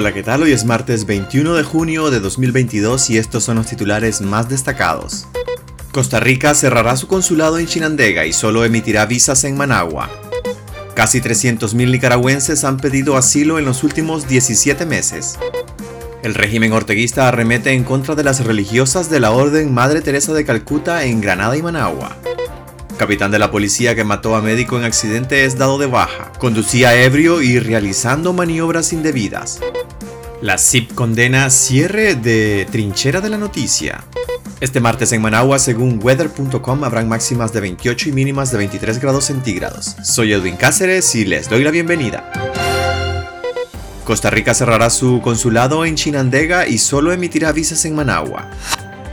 Hola, ¿qué tal? Hoy es martes 21 de junio de 2022 y estos son los titulares más destacados. Costa Rica cerrará su consulado en Chinandega y solo emitirá visas en Managua. Casi 300.000 nicaragüenses han pedido asilo en los últimos 17 meses. El régimen orteguista arremete en contra de las religiosas de la Orden Madre Teresa de Calcuta en Granada y Managua. Capitán de la policía que mató a médico en accidente es dado de baja. Conducía ebrio y realizando maniobras indebidas. La CIP condena cierre de trinchera de la noticia. Este martes en Managua, según weather.com, habrán máximas de 28 y mínimas de 23 grados centígrados. Soy Edwin Cáceres y les doy la bienvenida. Costa Rica cerrará su consulado en Chinandega y solo emitirá visas en Managua.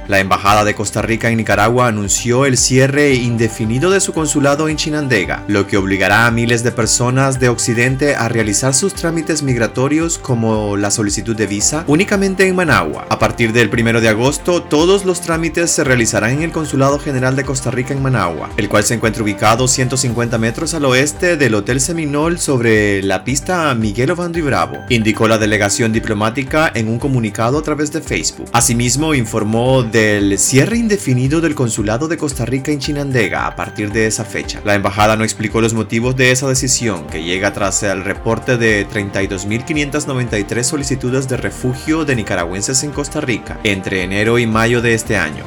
La Embajada de Costa Rica en Nicaragua anunció el cierre indefinido de su consulado en Chinandega, lo que obligará a miles de personas de Occidente a realizar sus trámites migratorios como la solicitud de visa únicamente en Managua. A partir del 1 de agosto, todos los trámites se realizarán en el Consulado General de Costa Rica en Managua, el cual se encuentra ubicado 150 metros al oeste del Hotel Seminole sobre la pista Miguel Ovando y Bravo, indicó la delegación diplomática en un comunicado a través de Facebook. Asimismo, informó de el cierre indefinido del consulado de Costa Rica en Chinandega a partir de esa fecha. La embajada no explicó los motivos de esa decisión, que llega tras el reporte de 32.593 solicitudes de refugio de nicaragüenses en Costa Rica entre enero y mayo de este año.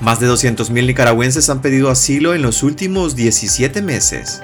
Más de 200.000 nicaragüenses han pedido asilo en los últimos 17 meses.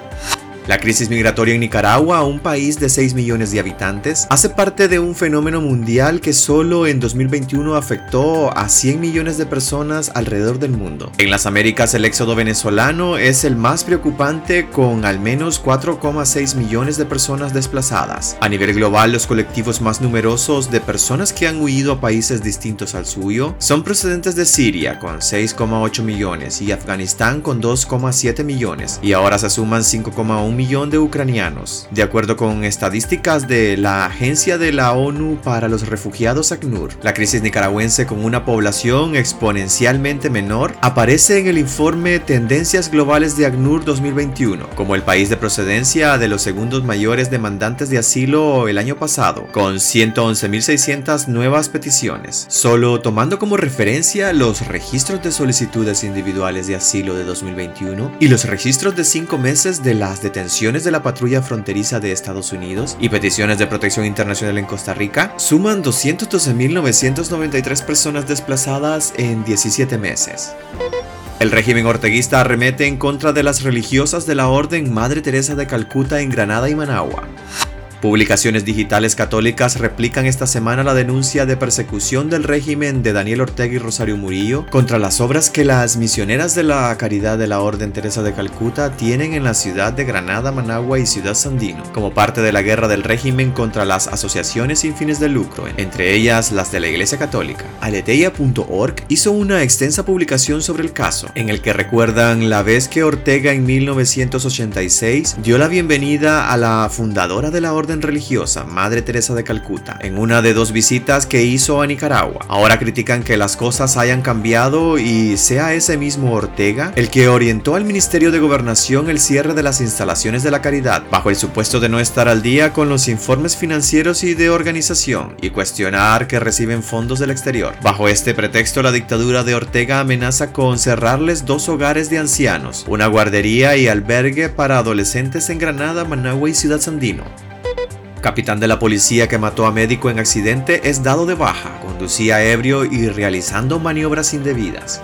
La crisis migratoria en Nicaragua, un país de 6 millones de habitantes, hace parte de un fenómeno mundial que solo en 2021 afectó a 100 millones de personas alrededor del mundo. En las Américas el éxodo venezolano es el más preocupante con al menos 4,6 millones de personas desplazadas. A nivel global los colectivos más numerosos de personas que han huido a países distintos al suyo son procedentes de Siria con 6,8 millones y Afganistán con 2,7 millones y ahora se suman 5,1 millón de ucranianos. De acuerdo con estadísticas de la Agencia de la ONU para los Refugiados ACNUR, la crisis nicaragüense con una población exponencialmente menor aparece en el informe Tendencias Globales de ACNUR 2021 como el país de procedencia de los segundos mayores demandantes de asilo el año pasado, con 111.600 nuevas peticiones. Solo tomando como referencia los registros de solicitudes individuales de asilo de 2021 y los registros de cinco meses de las detenciones de la patrulla fronteriza de Estados Unidos y peticiones de protección internacional en Costa Rica suman 212.993 personas desplazadas en 17 meses. El régimen orteguista arremete en contra de las religiosas de la Orden Madre Teresa de Calcuta en Granada y Managua. Publicaciones digitales católicas replican esta semana la denuncia de persecución del régimen de Daniel Ortega y Rosario Murillo contra las obras que las misioneras de la Caridad de la Orden Teresa de Calcuta tienen en la ciudad de Granada, Managua y Ciudad Sandino, como parte de la guerra del régimen contra las asociaciones sin fines de lucro, entre ellas las de la Iglesia Católica. Aleteia.org hizo una extensa publicación sobre el caso, en el que recuerdan la vez que Ortega en 1986 dio la bienvenida a la fundadora de la Orden religiosa, Madre Teresa de Calcuta, en una de dos visitas que hizo a Nicaragua. Ahora critican que las cosas hayan cambiado y sea ese mismo Ortega el que orientó al Ministerio de Gobernación el cierre de las instalaciones de la caridad, bajo el supuesto de no estar al día con los informes financieros y de organización, y cuestionar que reciben fondos del exterior. Bajo este pretexto, la dictadura de Ortega amenaza con cerrarles dos hogares de ancianos, una guardería y albergue para adolescentes en Granada, Managua y Ciudad Sandino. Capitán de la policía que mató a médico en accidente es dado de baja, conducía ebrio y realizando maniobras indebidas.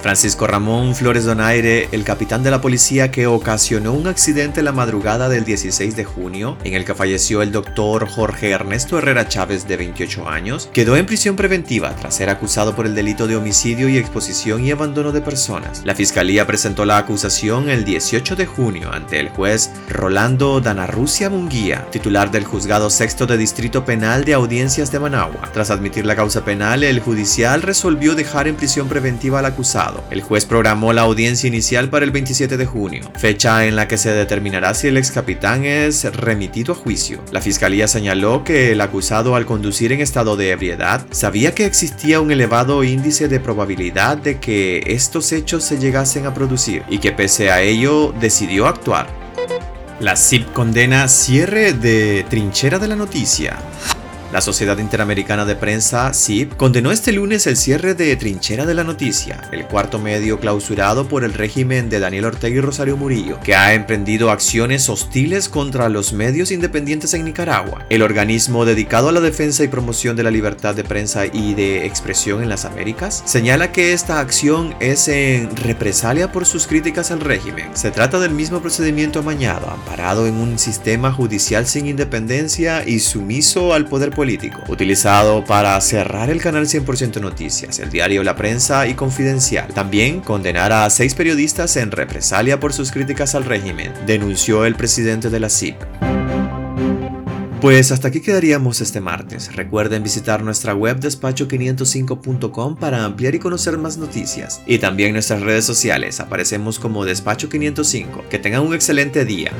Francisco Ramón Flores Donaire, el capitán de la policía que ocasionó un accidente la madrugada del 16 de junio, en el que falleció el doctor Jorge Ernesto Herrera Chávez de 28 años, quedó en prisión preventiva tras ser acusado por el delito de homicidio y exposición y abandono de personas. La fiscalía presentó la acusación el 18 de junio ante el juez Rolando Danarrucia Munguía, titular del juzgado sexto de Distrito Penal de Audiencias de Managua. Tras admitir la causa penal, el judicial resolvió dejar en prisión preventiva al acusado el juez programó la audiencia inicial para el 27 de junio, fecha en la que se determinará si el ex capitán es remitido a juicio. La fiscalía señaló que el acusado al conducir en estado de ebriedad sabía que existía un elevado índice de probabilidad de que estos hechos se llegasen a producir y que pese a ello decidió actuar. La CIP condena cierre de trinchera de la noticia. La Sociedad Interamericana de Prensa, SIP, condenó este lunes el cierre de Trinchera de la Noticia, el cuarto medio clausurado por el régimen de Daniel Ortega y Rosario Murillo, que ha emprendido acciones hostiles contra los medios independientes en Nicaragua. El organismo dedicado a la defensa y promoción de la libertad de prensa y de expresión en las Américas señala que esta acción es en represalia por sus críticas al régimen. Se trata del mismo procedimiento amañado, amparado en un sistema judicial sin independencia y sumiso al poder utilizado para cerrar el canal 100% Noticias, el diario La Prensa y Confidencial. También condenar a seis periodistas en represalia por sus críticas al régimen, denunció el presidente de la CIP. Pues hasta aquí quedaríamos este martes. Recuerden visitar nuestra web despacho505.com para ampliar y conocer más noticias. Y también nuestras redes sociales aparecemos como Despacho505. Que tengan un excelente día.